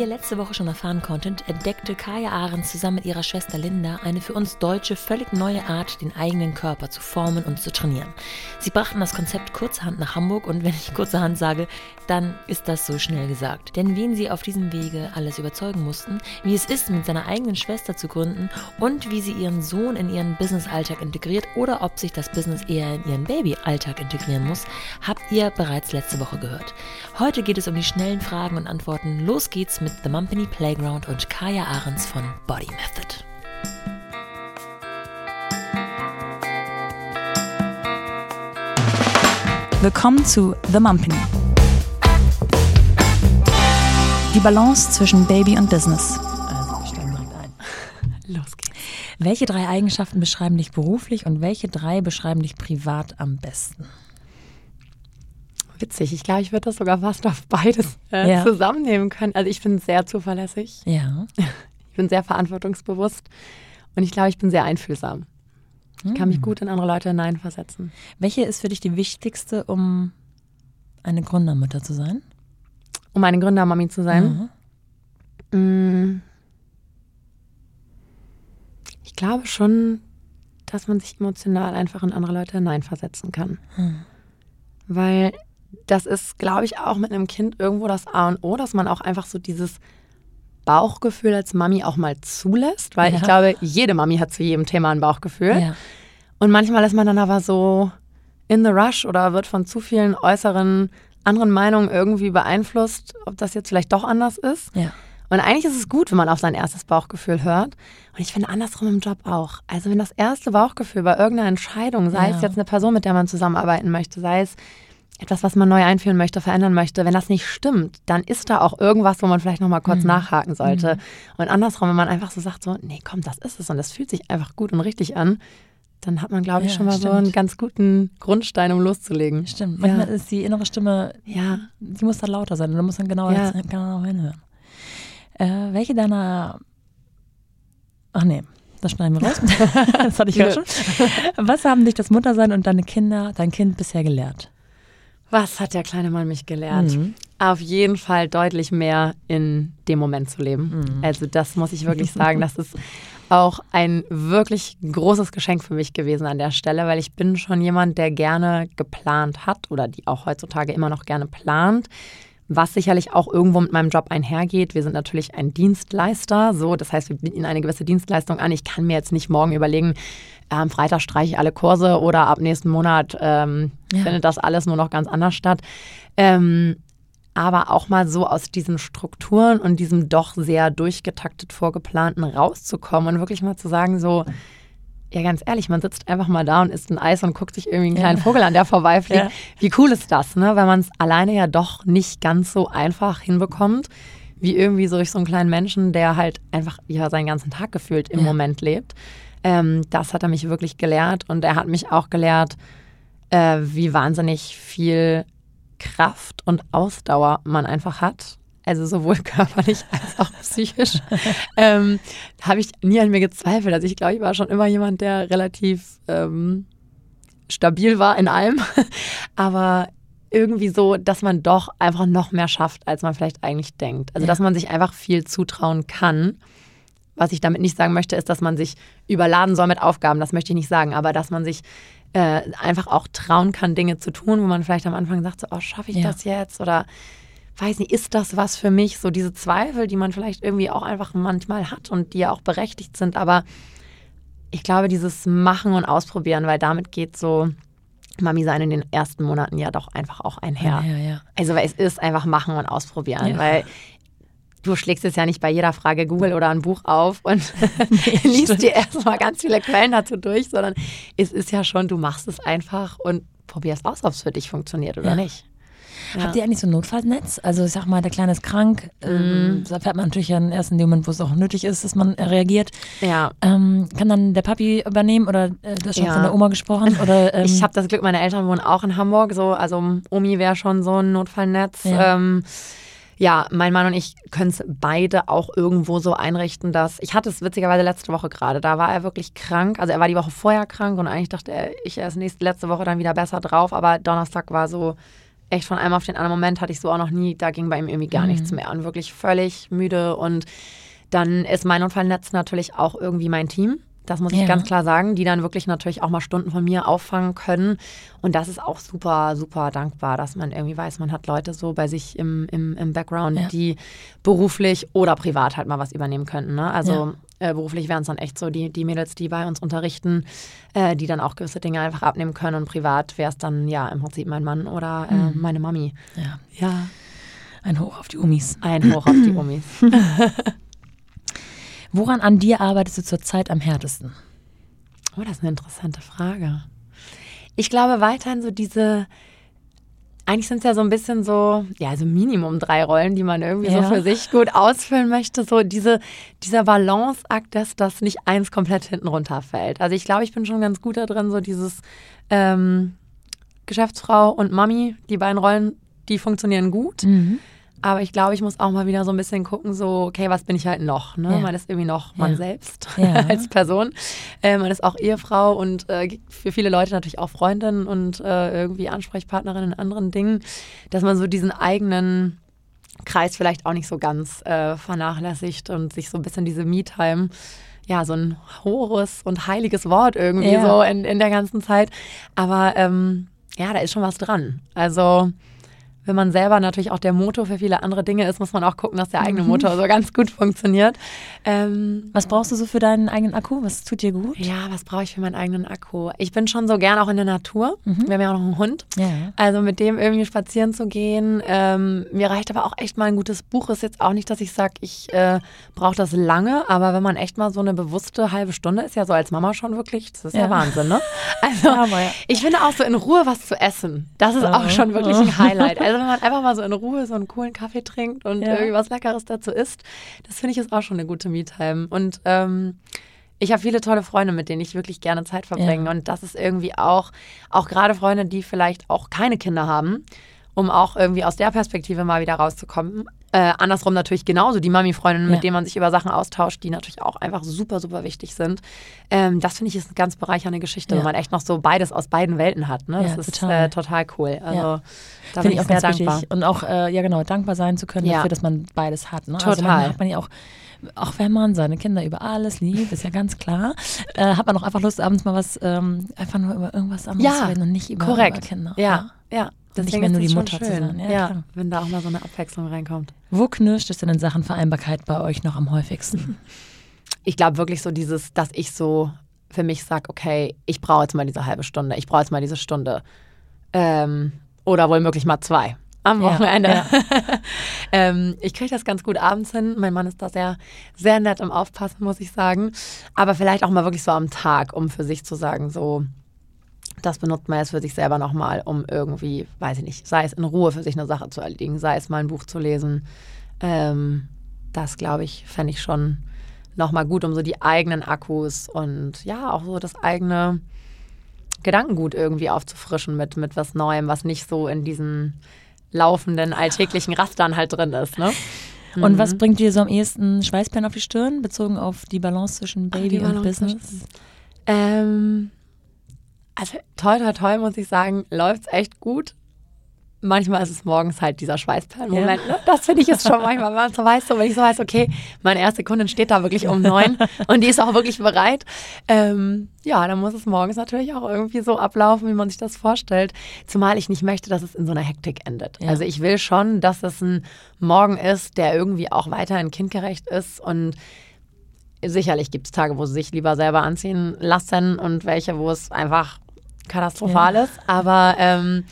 ihr letzte Woche schon erfahren konntet, entdeckte Kaya Ahrens zusammen mit ihrer Schwester Linda eine für uns Deutsche völlig neue Art, den eigenen Körper zu formen und zu trainieren. Sie brachten das Konzept Kurzhand nach Hamburg und wenn ich kurzerhand sage, dann ist das so schnell gesagt. Denn wen sie auf diesem Wege alles überzeugen mussten, wie es ist, mit seiner eigenen Schwester zu gründen und wie sie ihren Sohn in ihren Business-Alltag integriert oder ob sich das Business eher in ihren Baby-Alltag integrieren muss, habt ihr bereits letzte Woche gehört. Heute geht es um die schnellen Fragen und Antworten. Los geht's mit The Mumpany Playground und Kaya Ahrens von Body Method. Willkommen zu The Mumpany. Die Balance zwischen Baby und Business. Also, wir steigen direkt ein. Los geht's. Welche drei Eigenschaften beschreiben dich beruflich und welche drei beschreiben dich privat am besten? Witzig, ich glaube, ich würde das sogar fast auf beides äh, Ja. zusammennehmen können. Also ich bin sehr zuverlässig, Ja. ich bin sehr verantwortungsbewusst und ich glaube, ich bin sehr einfühlsam. Ich kann mich gut in andere Leute hineinversetzen. Welche ist für dich die wichtigste, um eine Gründermutter zu sein? Um eine Gründermami zu sein. Mm. Ich glaube schon, dass man sich emotional einfach in andere Leute hineinversetzen kann. Weil das ist, glaube ich, auch mit einem Kind irgendwo das A und O, dass man auch einfach so dieses Bauchgefühl als Mami auch mal zulässt. Weil ich Ja. glaube, jede Mami hat zu jedem Thema ein Bauchgefühl. Ja. Und manchmal ist man dann aber so in the rush oder wird von zu vielen äußeren anderen Meinungen irgendwie beeinflusst, ob das jetzt vielleicht doch anders ist. Ja. Und eigentlich ist es gut, wenn man auf sein erstes Bauchgefühl hört. Und ich finde andersrum im Job auch. Also wenn das erste Bauchgefühl bei irgendeiner Entscheidung, sei es jetzt eine Person, mit der man zusammenarbeiten möchte, sei es etwas, was man neu einführen möchte, verändern möchte, wenn das nicht stimmt, dann ist da auch irgendwas, wo man vielleicht nochmal kurz nachhaken sollte. Und andersrum, wenn man einfach so sagt, so, nee, komm, das ist es und das fühlt sich einfach gut und richtig an, dann hat man, glaube ich, Ja, schon mal so stimmt. einen ganz guten Grundstein, um loszulegen. Stimmt. Ja. Manchmal ist die innere Stimme, Ja. die muss dann lauter sein und da muss man genauer, Ja. genauer hinhören. Äh, welche deiner. Ach nee, das schneiden wir raus. das hatte ich ja schon. Was haben dich das Muttersein und deine Kinder, dein Kind bisher gelehrt? Was hat der kleine Mann mich gelernt? Mhm. Auf jeden Fall deutlich mehr in dem Moment zu leben. Mhm. Also das muss ich wirklich sagen. Das ist auch ein wirklich großes Geschenk für mich gewesen an der Stelle, weil ich bin schon jemand, der gerne geplant hat oder die auch heutzutage immer noch gerne plant. Was sicherlich auch irgendwo mit meinem Job einhergeht. Wir sind natürlich ein Dienstleister, so das heißt, wir bieten eine gewisse Dienstleistung an. Ich kann mir jetzt nicht morgen überlegen, am Freitag streiche ich alle Kurse oder ab nächsten Monat ähm, Ja. findet das alles nur noch ganz anders statt. Ähm, aber auch mal so aus diesen Strukturen und diesem doch sehr durchgetaktet vorgeplanten rauszukommen und wirklich mal zu sagen, so, ja, ganz ehrlich, man sitzt einfach mal da und isst ein Eis und guckt sich irgendwie einen kleinen Vogel an, der vorbeifliegt. Ja. Wie cool ist das, ne? Weil man es alleine ja doch nicht ganz so einfach hinbekommt, wie irgendwie so durch so einen kleinen Menschen, der halt einfach ja seinen ganzen Tag gefühlt im Ja. Moment lebt. Ähm, das hat er mich wirklich gelehrt und er hat mich auch gelehrt, äh, wie wahnsinnig viel Kraft und Ausdauer man einfach hat. Also sowohl körperlich als auch psychisch. ähm, habe ich nie an mir gezweifelt. Also ich glaube, ich war schon immer jemand, der relativ ähm, stabil war in allem. Aber irgendwie so, dass man doch einfach noch mehr schafft, als man vielleicht eigentlich denkt. Also Ja. dass man sich einfach viel zutrauen kann. Was ich damit nicht sagen möchte, ist, dass man sich überladen soll mit Aufgaben. Das möchte ich nicht sagen. Aber dass man sich äh, einfach auch trauen kann, Dinge zu tun, wo man vielleicht am Anfang sagt, so, oh, schaffe ich Ja. das jetzt? Oder weiß nicht, ist das was für mich? So diese Zweifel, die man vielleicht irgendwie auch einfach manchmal hat und die ja auch berechtigt sind. Aber ich glaube, dieses Machen und Ausprobieren, weil damit geht so Mami sein in den ersten Monaten ja doch einfach auch einher. ja, ja. Also weil es ist einfach machen und ausprobieren, Ja. weil du schlägst jetzt ja nicht bei jeder Frage Google oder ein Buch auf und liest dir erstmal ganz viele Quellen dazu durch, sondern es ist ja schon, du machst es einfach und probierst aus, ob es für dich funktioniert oder Ja. nicht. Ja. Habt ihr eigentlich so ein Notfallnetz? Also ich sag mal, der Kleine ist krank. Mhm. Ähm, da fährt man natürlich dann erst in dem Moment, wo es auch nötig ist, dass man reagiert. Ja. Ähm, kann dann der Papi übernehmen oder äh, du hast schon Ja. von der Oma gesprochen? Oder, ähm, Ich habe das Glück, meine Eltern wohnen auch in Hamburg, so also Omi wäre schon so ein Notfallnetz. Ja. Ähm, ja, mein Mann und ich können es beide auch irgendwo so einrichten, dass ich hatte es witzigerweise letzte Woche gerade. Da war er wirklich krank. Also er war die Woche vorher krank und eigentlich dachte er, ich erst nächste letzte Woche dann wieder besser drauf. Aber Donnerstag war so, echt von einem auf den anderen Moment hatte ich so auch noch nie, da ging bei ihm irgendwie gar Mhm. nichts mehr und wirklich völlig müde und dann ist mein Notfallnetz natürlich auch irgendwie mein Team. Das muss ich Ja. ganz klar sagen, die dann wirklich natürlich auch mal Stunden von mir auffangen können. Und das ist auch super, super dankbar, dass man irgendwie weiß, man hat Leute so bei sich im, im, im Background, Ja. die beruflich oder privat halt mal was übernehmen könnten. Ne? Also äh, beruflich wären es dann echt so die, die Mädels, die bei uns unterrichten, äh, die dann auch gewisse Dinge einfach abnehmen können. Und privat wäre es dann ja im Prinzip mein Mann oder äh, meine Mami. Ja. Ja. Ein Hoch auf die Umis. Ein Hoch auf die Omis. Woran an dir arbeitest du zurzeit am härtesten? Oh, das ist eine interessante Frage. Ich glaube weiterhin so diese, eigentlich sind es ja so ein bisschen so, ja, so Minimum drei Rollen, die man irgendwie Ja. so für sich gut ausfüllen möchte. So diese, dieser Balanceakt, dass das nicht eins komplett hinten runterfällt. Also ich glaube, ich bin schon ganz gut da drin, so dieses ähm, Geschäftsfrau und Mami, die beiden Rollen, die funktionieren gut. Aber ich glaube, ich muss auch mal wieder so ein bisschen gucken, so, okay, was bin ich halt noch? Ne? Ja. Man ist irgendwie noch man Ja. selbst Ja. als Person. Äh, man ist auch Ehefrau und äh, für viele Leute natürlich auch Freundin und äh, irgendwie Ansprechpartnerin in anderen Dingen, dass man so diesen eigenen Kreis vielleicht auch nicht so ganz äh, vernachlässigt und sich so ein bisschen diese Me-Time, ja, so ein hohes und heiliges Wort irgendwie Ja. so in, in der ganzen Zeit. Aber ähm, ja, da ist schon was dran. Also wenn man selber natürlich auch der Motor für viele andere Dinge ist, muss man auch gucken, dass der eigene Motor so ganz gut funktioniert. Ähm, Was brauchst du so für deinen eigenen Akku? Was tut dir gut? ja, was brauche ich für meinen eigenen Akku? Ich bin schon so gern auch in der Natur. Wir haben ja auch noch einen Hund. Ja. Also mit dem irgendwie spazieren zu gehen. Ähm, mir reicht aber auch echt mal ein gutes Buch. Ist jetzt auch nicht, dass ich sage, ich äh, brauche das lange, aber wenn man echt mal so eine bewusste halbe Stunde ist, ja so als Mama schon wirklich, das ist ja, Ja. Wahnsinn, ne? Also ja. ich finde auch so in Ruhe was zu essen, das ist auch schon wirklich ein Highlight. Also wenn man einfach mal so in Ruhe so einen coolen Kaffee trinkt und Ja. irgendwie was Leckeres dazu isst, das finde ich ist auch schon eine gute Me-Time. Und ähm, ich habe viele tolle Freunde, mit denen ich wirklich gerne Zeit verbringe. Ja. Und das ist irgendwie auch, auch gerade Freunde, die vielleicht auch keine Kinder haben, um auch irgendwie aus der Perspektive mal wieder rauszukommen. Äh, andersrum natürlich genauso die Mami-Freundinnen, mit Ja. denen man sich über Sachen austauscht, die natürlich auch einfach super, super wichtig sind. Ähm, das finde ich ist eine ganz bereichernde Geschichte, Ja. wenn man echt noch so beides aus beiden Welten hat. Ne? Das Ja, ist total. Äh, total cool. Also Ja. da Finde bin ich auch sehr ganz dankbar. wichtig. Und auch, äh, ja genau, dankbar sein zu können dafür, dass man beides hat. Ne? Also Total. manchmal hat man ja auch, auch wenn man seine Kinder über alles liebt, ist ja ganz klar, äh, hat man auch einfach Lust, abends mal was, ähm, einfach nur über irgendwas anderes zu reden und nicht über, korrekt. über Kinder. Ja, ja. Und nicht Deswegen mehr nur die Mutter zu sein. Ja, Ja, wenn da auch mal so eine Abwechslung reinkommt. Wo knirscht es denn in Sachen Vereinbarkeit bei euch noch am häufigsten? ich glaube wirklich so dieses, dass ich so für mich sage, okay, ich brauche jetzt mal diese halbe Stunde, ich brauche jetzt mal diese Stunde. Ähm, oder wohl mal zwei am Ja, Wochenende. ja. ähm, ich kriege das ganz gut abends hin. Mein Mann ist da sehr, sehr nett im Aufpassen, muss ich sagen. Aber vielleicht auch mal wirklich so am Tag, um für sich zu sagen, so, das benutzt man jetzt für sich selber nochmal, um irgendwie, weiß ich nicht, sei es in Ruhe für sich eine Sache zu erledigen, sei es mal ein Buch zu lesen. Ähm, das, glaube ich, fände ich schon nochmal gut, um so die eigenen Akkus und ja, auch so das eigene Gedankengut irgendwie aufzufrischen mit, mit was Neuem, was nicht so in diesen laufenden alltäglichen Rastern halt drin ist. Ne? Und was bringt dir so am ehesten Schweißperlen auf die Stirn, bezogen auf die Balance zwischen Baby und Balance Business? Ähm, also toll, toll, toll, muss ich sagen, läuft es echt gut. Manchmal ist es morgens halt dieser Schweißperlen-Moment. Ne? Das finde ich ist schon manchmal, wenn man so weiß, so, wenn ich so weiß, okay, meine erste Kundin steht da wirklich um neun und die ist auch wirklich bereit. Ähm, ja, dann muss es morgens natürlich auch irgendwie so ablaufen, wie man sich das vorstellt. Zumal ich nicht möchte, dass es in so einer Hektik endet. Ja. Also ich will schon, dass es ein Morgen ist, der irgendwie auch weiterhin kindgerecht ist und Sicherlich gibt es Tage, wo sie sich lieber selber anziehen lassen und welche, wo es einfach katastrophal ist. Aber ähm,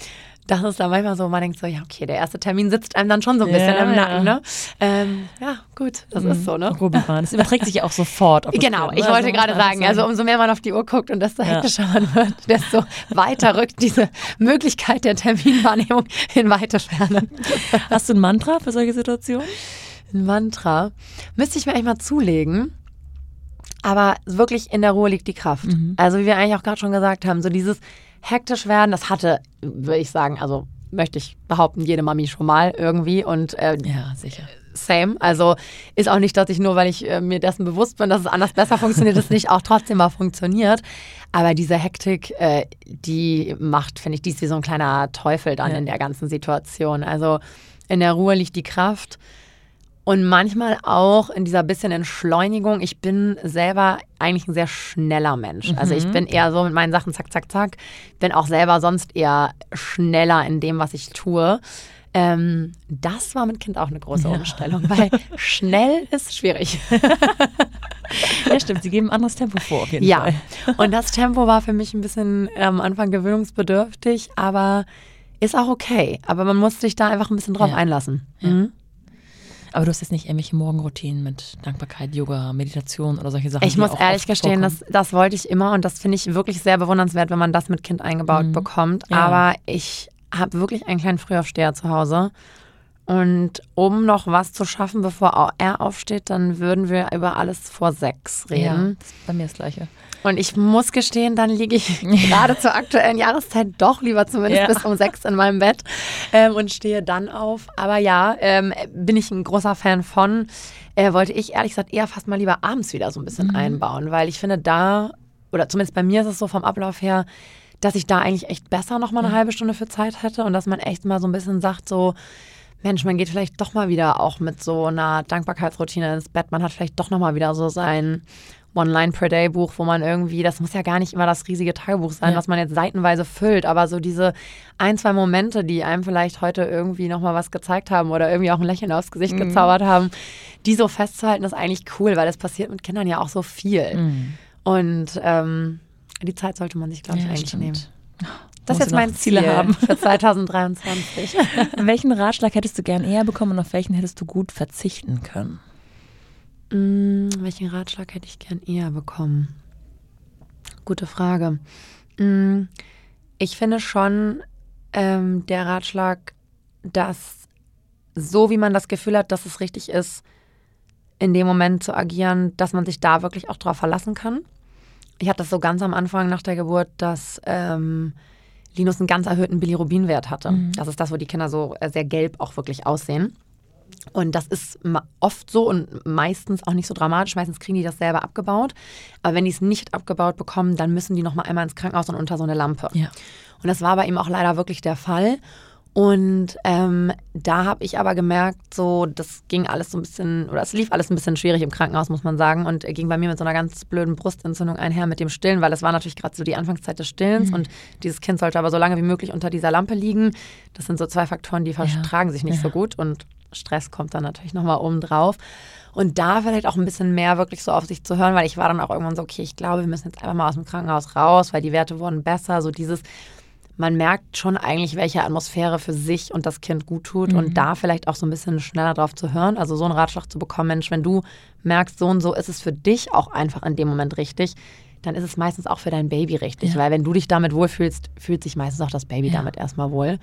das ist dann manchmal so, man denkt so, ja, okay, der erste Termin sitzt einem dann schon so ein bisschen Ja, im ja. Nacken. Ne? Ähm, ja, gut, das ist so, ne? Rubiban. Das überträgt sich ja auch sofort. Genau, ich ne? wollte Also gerade sagen, also umso mehr man auf die Uhr guckt und desto hektischer man wird, desto weiter rückt diese Möglichkeit der Terminwahrnehmung in weite Ferne. Hast du ein Mantra für solche Situationen? Ein Mantra. Müsste ich mir eigentlich mal zulegen. Aber wirklich in der Ruhe liegt die Kraft. Also wie wir eigentlich auch gerade schon gesagt haben, so dieses hektisch werden, das hatte, würde ich sagen, also möchte ich behaupten, jede Mami schon mal irgendwie. Und äh, Ja, sicher. same. Also ist auch nicht, dass ich nur, weil ich äh, mir dessen bewusst bin, dass es anders besser funktioniert, es nicht auch trotzdem mal funktioniert. Aber diese Hektik, äh, die macht, finde ich, die ist wie so ein kleiner Teufel dann Ja. in der ganzen Situation. Also in der Ruhe liegt die Kraft. Und manchmal auch in dieser bisschen Entschleunigung. Ich bin selber eigentlich ein sehr schneller Mensch. Also ich bin eher so mit meinen Sachen zack, zack, zack. Bin auch selber sonst eher schneller in dem, was ich tue. Ähm, das war mit Kind auch eine große Umstellung, weil schnell ist schwierig. Ja, stimmt. Sie geben ein anderes Tempo vor, auf jeden Ja, Fall. und das Tempo war für mich ein bisschen äh, am Anfang gewöhnungsbedürftig, aber ist auch okay. Aber man muss sich da einfach ein bisschen drauf Ja. einlassen. Mhm. Aber du hast jetzt nicht irgendwelche Morgenroutinen mit Dankbarkeit, Yoga, Meditation oder solche Sachen. Ich muss ehrlich gestehen, das, vorkommen? das wollte ich immer und das finde ich wirklich sehr bewundernswert, wenn man das mit Kind eingebaut bekommt. Ja. Aber ich habe wirklich einen kleinen Frühaufsteher zu Hause. Und um noch was zu schaffen, bevor er aufsteht, dann würden wir über alles vor sechs Ja, reden. das ist bei mir das Gleiche. Und ich muss gestehen, dann liege ich gerade zur aktuellen Jahreszeit doch lieber zumindest Ja. bis um sechs in meinem Bett ähm, und stehe dann auf. Aber ja, ähm, bin ich ein großer Fan von. Äh, wollte ich ehrlich gesagt eher fast mal lieber abends wieder so ein bisschen einbauen, weil ich finde da, oder zumindest bei mir ist es so vom Ablauf her, dass ich da eigentlich echt besser noch mal eine halbe Stunde für Zeit hätte und dass man echt mal so ein bisschen sagt, so, Mensch, man geht vielleicht doch mal wieder auch mit so einer Dankbarkeitsroutine ins Bett. Man hat vielleicht doch noch mal wieder so sein One-Line-Per-Day-Buch, wo man irgendwie, das muss ja gar nicht immer das riesige Tagebuch sein, Ja. was man jetzt seitenweise füllt, aber so diese ein, zwei Momente, die einem vielleicht heute irgendwie noch mal was gezeigt haben oder irgendwie auch ein Lächeln aufs Gesicht Mhm. gezaubert haben, die so festzuhalten, ist eigentlich cool, weil das passiert mit Kindern ja auch so viel. Und ähm, die Zeit sollte man sich, glaube ich, Mhm. Ja, eigentlich stimmt. nehmen. Das ist jetzt mein Ziele Ziel haben. für 2023. Welchen Ratschlag hättest du gern eher bekommen und auf welchen hättest du gut verzichten können? Mm, welchen Ratschlag hätte ich gern eher bekommen? Gute Frage. Mm, ich finde schon ähm, der Ratschlag, dass so wie man das Gefühl hat, dass es richtig ist, in dem Moment zu agieren, dass man sich da wirklich auch drauf verlassen kann. Ich hatte das so ganz am Anfang nach der Geburt, dass ähm, Linus einen ganz erhöhten Bilirubinwert hatte. Das ist das, wo die Kinder so äh, sehr gelb auch wirklich aussehen. Und das ist oft so und meistens auch nicht so dramatisch. Meistens kriegen die das selber abgebaut. Aber wenn die es nicht abgebaut bekommen, dann müssen die noch mal einmal ins Krankenhaus und unter so eine Lampe. Ja. Und das war bei ihm auch leider wirklich der Fall. Und ähm, da habe ich aber gemerkt, so das ging alles so ein bisschen, oder es lief alles ein bisschen schwierig im Krankenhaus, muss man sagen. Und er ging bei mir mit so einer ganz blöden Brustentzündung einher mit dem Stillen, weil es war natürlich gerade so die Anfangszeit des Stillens und dieses Kind sollte aber so lange wie möglich unter dieser Lampe liegen. Das sind so zwei Faktoren, die vertragen sich nicht Ja. so gut und Stress kommt dann natürlich nochmal oben drauf. Und da vielleicht auch ein bisschen mehr wirklich so auf sich zu hören, weil ich war dann auch irgendwann so, okay, ich glaube, wir müssen jetzt einfach mal aus dem Krankenhaus raus, weil die Werte wurden besser. So dieses, man merkt schon eigentlich, welche Atmosphäre für sich und das Kind gut tut und da vielleicht auch so ein bisschen schneller drauf zu hören. Also so einen Ratschlag zu bekommen, Mensch, wenn du merkst, so und so ist es für dich auch einfach in dem Moment richtig, dann ist es meistens auch für dein Baby richtig. Ja. Weil wenn du dich damit wohlfühlst, fühlt sich meistens auch das Baby Ja. damit erstmal wohl.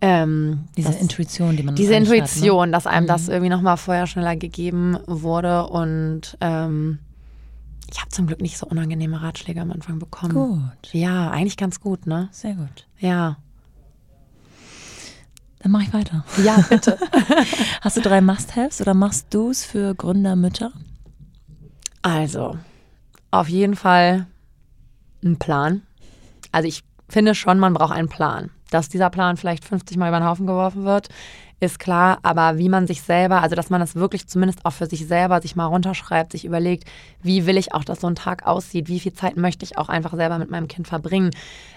Ähm, Diese das- Intuition, die man diese Intuition, dass einem Mhm. das irgendwie nochmal vorher schneller gegeben wurde. Und ähm, ich habe zum Glück nicht so unangenehme Ratschläge am Anfang bekommen. Gut, Ja, eigentlich ganz gut, ne? sehr gut. Ja. Dann mache ich weiter. Ja, bitte. Hast du drei Must-Haves oder Must-Dos für Gründermütter? also, auf jeden Fall ein Plan. Also ich finde schon, man braucht einen Plan. Dass dieser Plan vielleicht 50 Mal über den Haufen geworfen wird, ist klar. Aber wie man sich selber, also dass man das wirklich zumindest auch für sich selber sich mal runterschreibt, sich überlegt, wie will ich auch, dass so ein Tag aussieht, wie viel Zeit möchte ich auch einfach selber mit meinem Kind verbringen.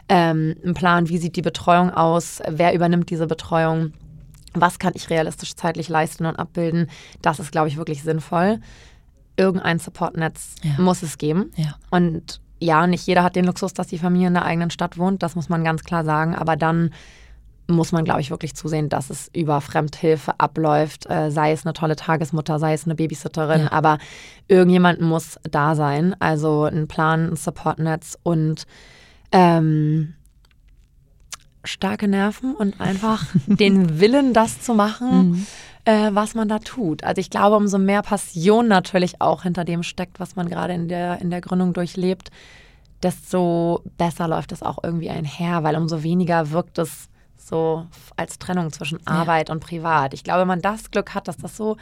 Ähm, ein Plan, wie sieht die Betreuung aus, wer übernimmt diese Betreuung, was kann ich realistisch zeitlich leisten und abbilden. Das ist, glaube ich, wirklich sinnvoll. Irgendein Supportnetz Ja. muss es geben. Ja. Und ja, nicht jeder hat den Luxus, dass die Familie in der eigenen Stadt wohnt, das muss man ganz klar sagen. Aber dann muss man, glaube ich, wirklich zusehen, dass es über Fremdhilfe abläuft, äh, sei es eine tolle Tagesmutter, sei es eine Babysitterin, Ja. aber irgendjemand muss da sein. Also ein Plan, ein Supportnetz und ähm, starke Nerven und einfach den Willen, das zu machen, äh, was man da tut. Also ich glaube, umso mehr Passion natürlich auch hinter dem steckt, was man gerade in der, in der Gründung durchlebt, desto besser läuft es auch irgendwie einher, weil umso weniger wirkt es so als Trennung zwischen Arbeit und Privat. Ich glaube, wenn man das Glück hat, dass das so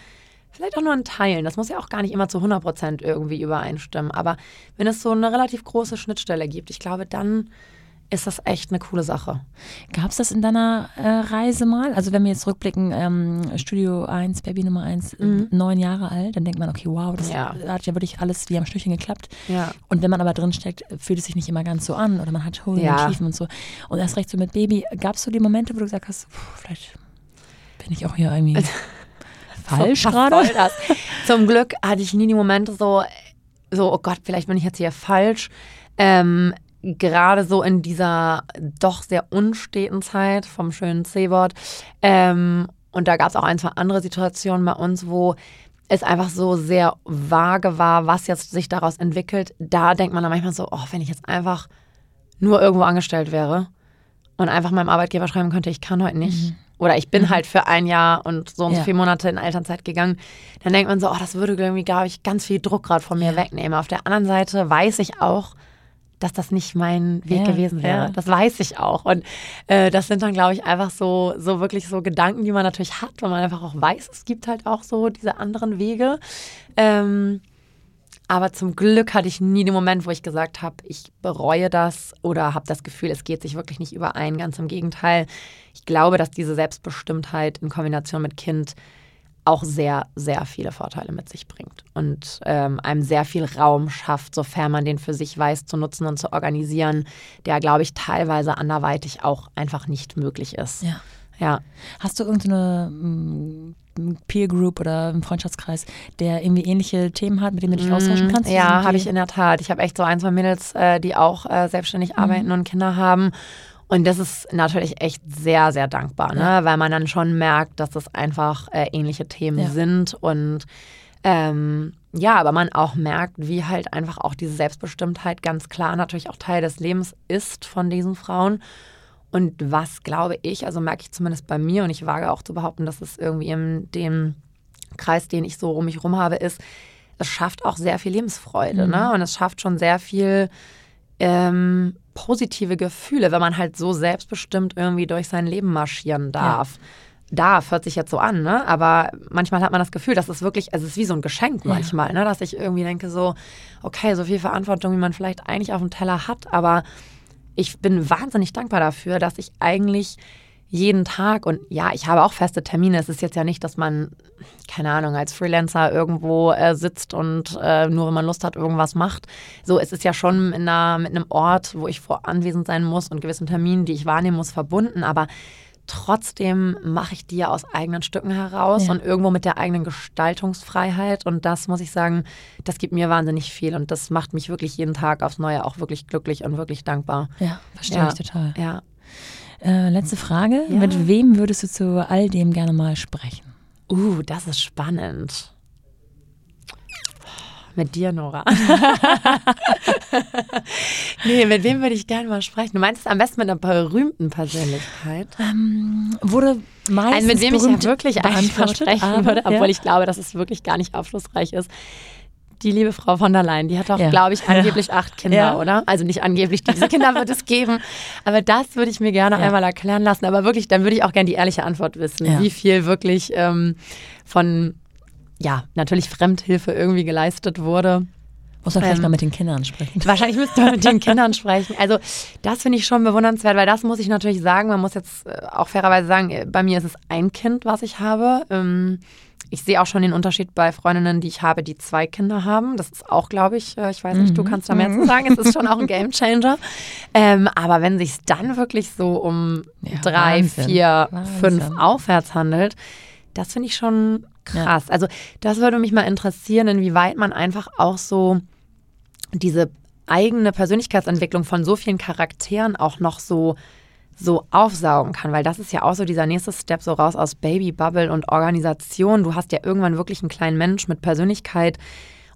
vielleicht auch nur in Teilen, das muss ja auch gar nicht immer zu 100 Prozent irgendwie übereinstimmen, aber wenn es so eine relativ große Schnittstelle gibt, ich glaube, dann ist das echt eine coole Sache. Gab es das in deiner äh, Reise mal? Also wenn wir jetzt rückblicken, ähm, Studio 1, Baby Nummer 1, mhm. neun Jahre alt, dann denkt man, okay, wow, das ja. hat ja wirklich alles wie am Stückchen geklappt. Ja. Und wenn man aber drin steckt, fühlt es sich nicht immer ganz so an oder man hat Höhen ja. und Tiefen und so. Und erst recht so mit Baby, gab es so die Momente, wo du gesagt hast, vielleicht bin ich auch hier irgendwie falsch gerade? Zum Glück hatte ich nie die Momente so, so, oh Gott, vielleicht bin ich jetzt hier falsch. Ähm, gerade so in dieser doch sehr unsteten Zeit vom schönen C-Wort. Ähm, und da gab es auch ein, zwei andere Situationen bei uns, wo es einfach so sehr vage war, was jetzt sich daraus entwickelt. Da denkt man dann manchmal so, oh, wenn ich jetzt einfach nur irgendwo angestellt wäre und einfach meinem Arbeitgeber schreiben könnte, ich kann heute nicht. Mhm. Oder ich bin mhm. halt für ein Jahr und so und so ja. viele Monate in Elternzeit gegangen. Dann denkt man so, oh, das würde irgendwie, glaube ich, ganz viel Druck gerade von mir ja. wegnehmen. Auf der anderen Seite weiß ich auch, dass das nicht mein Weg ja, gewesen wäre. Ja. Das weiß ich auch. Und äh, das sind dann, glaube ich, einfach so, so wirklich so Gedanken, die man natürlich hat, weil man einfach auch weiß, es gibt halt auch so diese anderen Wege. Ähm, aber zum Glück hatte ich nie den Moment, wo ich gesagt habe, ich bereue das oder habe das Gefühl, es geht sich wirklich nicht überein. Ganz im Gegenteil. Ich glaube, dass diese Selbstbestimmtheit in Kombination mit Kind auch sehr, sehr viele Vorteile mit sich bringt und ähm, einem sehr viel Raum schafft, sofern man den für sich weiß zu nutzen und zu organisieren, der, glaube ich, teilweise anderweitig auch einfach nicht möglich ist. Ja. ja. Hast du irgendeine mm, Peer Group oder einen Freundschaftskreis, der irgendwie ähnliche Themen hat, mit denen du dich austauschen mm, kannst? Ja, habe ich in der Tat. Ich habe echt so ein, zwei Mädels, äh, die auch äh, selbstständig mhm. arbeiten und Kinder haben. Und das ist natürlich echt sehr, sehr dankbar, ne? Weil man dann schon merkt, dass das einfach äh, ähnliche Themen ja. sind und ähm, ja, aber man auch merkt, wie halt einfach auch diese Selbstbestimmtheit ganz klar natürlich auch Teil des Lebens ist von diesen Frauen. Und was glaube ich, also merke ich zumindest bei mir und ich wage auch zu behaupten, dass es irgendwie in dem Kreis, den ich so um mich herum habe, ist, es schafft auch sehr viel Lebensfreude. Mhm. Ne? Und es schafft schon sehr viel ähm, positive Gefühle, wenn man halt so selbstbestimmt irgendwie durch sein Leben marschieren darf. Ja. Darf, hört sich jetzt so an, ne? Aber manchmal hat man das Gefühl, dass es wirklich, also es ist wie so ein Geschenk manchmal, ja. ne? Dass ich irgendwie denke, so, okay, so viel Verantwortung, wie man vielleicht eigentlich auf dem Teller hat, aber ich bin wahnsinnig dankbar dafür, dass ich eigentlich jeden Tag und ja, ich habe auch feste Termine. Es ist jetzt ja nicht, dass man, keine Ahnung, als Freelancer irgendwo äh, sitzt und äh, nur wenn man Lust hat, irgendwas macht. So, es ist ja schon in einer, mit einem Ort, wo ich vor anwesend sein muss und gewissen Terminen, die ich wahrnehmen muss, verbunden. Aber trotzdem mache ich die ja aus eigenen Stücken heraus ja. und irgendwo mit der eigenen Gestaltungsfreiheit. Und das muss ich sagen, das gibt mir wahnsinnig viel und das macht mich wirklich jeden Tag aufs Neue auch wirklich glücklich und wirklich dankbar. Ja, verstehe ja. ich total. Ja. Äh, letzte Frage. Ja. Mit wem würdest du zu all dem gerne mal sprechen? Uh, das ist spannend. Mit dir, Nora. nee, mit wem würde ich gerne mal sprechen? Du meinst es am besten mit einer berühmten Persönlichkeit? Ähm, wurde meistens also mit wem ich ja wirklich eigentlich sprechen würde, obwohl ja. ich glaube, dass es wirklich gar nicht aufschlussreich ist die liebe Frau von der Leyen, die hat doch, ja. glaube ich, angeblich acht Kinder, ja. oder? Also nicht angeblich, diese Kinder wird es geben. Aber das würde ich mir gerne ja. einmal erklären lassen. Aber wirklich, dann würde ich auch gerne die ehrliche Antwort wissen, wie viel wirklich ähm, von, ja, natürlich Fremdhilfe irgendwie geleistet wurde. Muss man vielleicht ähm, mal mit den Kindern sprechen. Wahrscheinlich müsste man mit den Kindern sprechen. Also das finde ich schon bewundernswert, weil das muss ich natürlich sagen. Man muss jetzt äh, auch fairerweise sagen, äh, bei mir ist es ein Kind, was ich habe. Ähm, ich sehe auch schon den Unterschied bei Freundinnen, die ich habe, die zwei Kinder haben. Das ist auch, glaube ich, äh, ich weiß nicht, du mhm. kannst da mehr zu sagen. Es ist schon auch ein Gamechanger. Ähm, aber wenn sich dann wirklich so um ja, drei, Wahnsinn. vier, Wahnsinn. fünf aufwärts handelt, das finde ich schon krass. Ja. Also das würde mich mal interessieren, inwieweit man einfach auch so diese eigene Persönlichkeitsentwicklung von so vielen Charakteren auch noch so so aufsaugen kann, weil das ist ja auch so dieser nächste Step so raus aus Babybubble und Organisation. Du hast ja irgendwann wirklich einen kleinen Mensch mit Persönlichkeit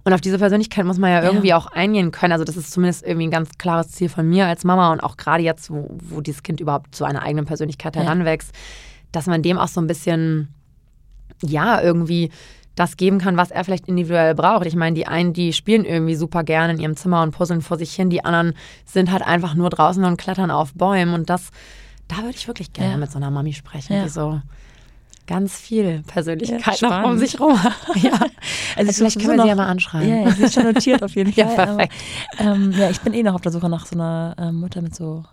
und auf diese Persönlichkeit muss man ja irgendwie ja. auch eingehen können. Also das ist zumindest irgendwie ein ganz klares Ziel von mir als Mama und auch gerade jetzt, wo, wo dieses Kind überhaupt zu einer eigenen Persönlichkeit ja. heranwächst, dass man dem auch so ein bisschen, ja, irgendwie das geben kann, was er vielleicht individuell braucht. Ich meine, die einen, die spielen irgendwie super gerne in ihrem Zimmer und puzzeln vor sich hin, die anderen sind halt einfach nur draußen und klettern auf Bäumen und das, da würde ich wirklich gerne ja. mit so einer Mami sprechen, ja. die so ganz viel Persönlichkeit Ja, noch um sich rum. ja. Also, vielleicht es können wir sie ja mal anschreiben. Ja, ja, sie ist schon notiert auf jeden Ja, Fall. perfekt. Aber, ähm, ja, ich bin eh noch auf der Suche nach so einer ähm, Mutter mit so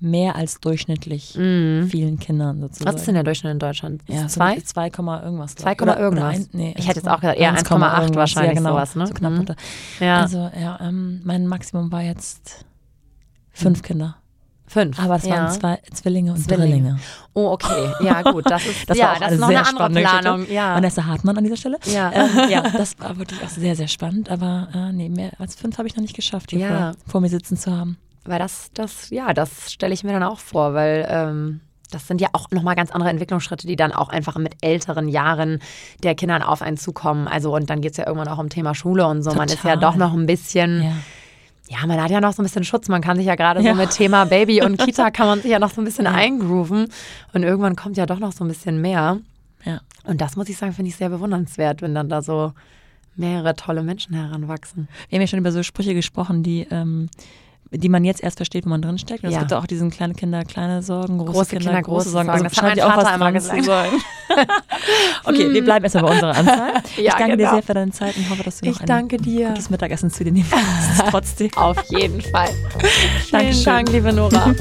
mehr als durchschnittlich vielen Kindern sozusagen. Was ist denn der Durchschnitt in Deutschland? Ja, so zwei? 2, Komma irgendwas. glaub 2, ich. Oder- oder irgendwas. ein- nee, Ich hätte jetzt 1, auch gesagt, eher 1, 1,8 irgendwas. wahrscheinlich, ja, genau, sowas, ne? So knapp drunter. Ja. Also, ja, ähm, mein Maximum war jetzt fünf Kinder. Fünf. Aber es ja. waren zwei Zwillinge und Zwillinge. Drillinge. Oh, okay. Ja, gut. Das ist, Das ja, war auch das eine ist noch sehr eine andere spannende Planung. Ja. Vanessa Hartmann an dieser Stelle. Ja. Ähm, ja, das war wirklich auch sehr, sehr spannend. Aber äh, nee, mehr als fünf habe ich noch nicht geschafft, hier Ja. vor, vor mir sitzen zu haben. Weil das, das, ja, das stelle ich mir dann auch vor, weil ähm, das sind ja auch nochmal ganz andere Entwicklungsschritte, die dann auch einfach mit älteren Jahren der Kindern auf einen zukommen. Also und dann geht es ja irgendwann auch um Thema Schule und so. Man ist ja Total. doch noch ein bisschen, Ja. ja, man hat ja noch so ein bisschen Schutz. Man kann sich ja gerade Ja. so mit Thema Baby und Kita kann man sich ja noch so ein bisschen eingrooven. Und irgendwann kommt ja doch noch so ein bisschen mehr. Ja. Und das muss ich sagen, finde ich sehr bewundernswert, wenn dann da so mehrere tolle Menschen heranwachsen. Wir haben ja schon über so Sprüche gesprochen, die, ähm, die man jetzt erst versteht, wo man drinsteckt. Und Ja. Es gibt auch diesen kleine Kinder, kleine Sorgen, große, Große Kinder, Kinder, große Sorgen. Sorgen. Also Das hat mein auch Vater was einmal gesagt. okay, wir bleiben erstmal bei unserer Anzahl. Ich Ja, danke dir genau. sehr für deine Zeit und hoffe, dass du noch Ich ein danke dir. gutes Mittagessen zu dir nehmen kannst. Trotzdem. Auf jeden Fall. Vielen Dankeschön. Dank, liebe Nora.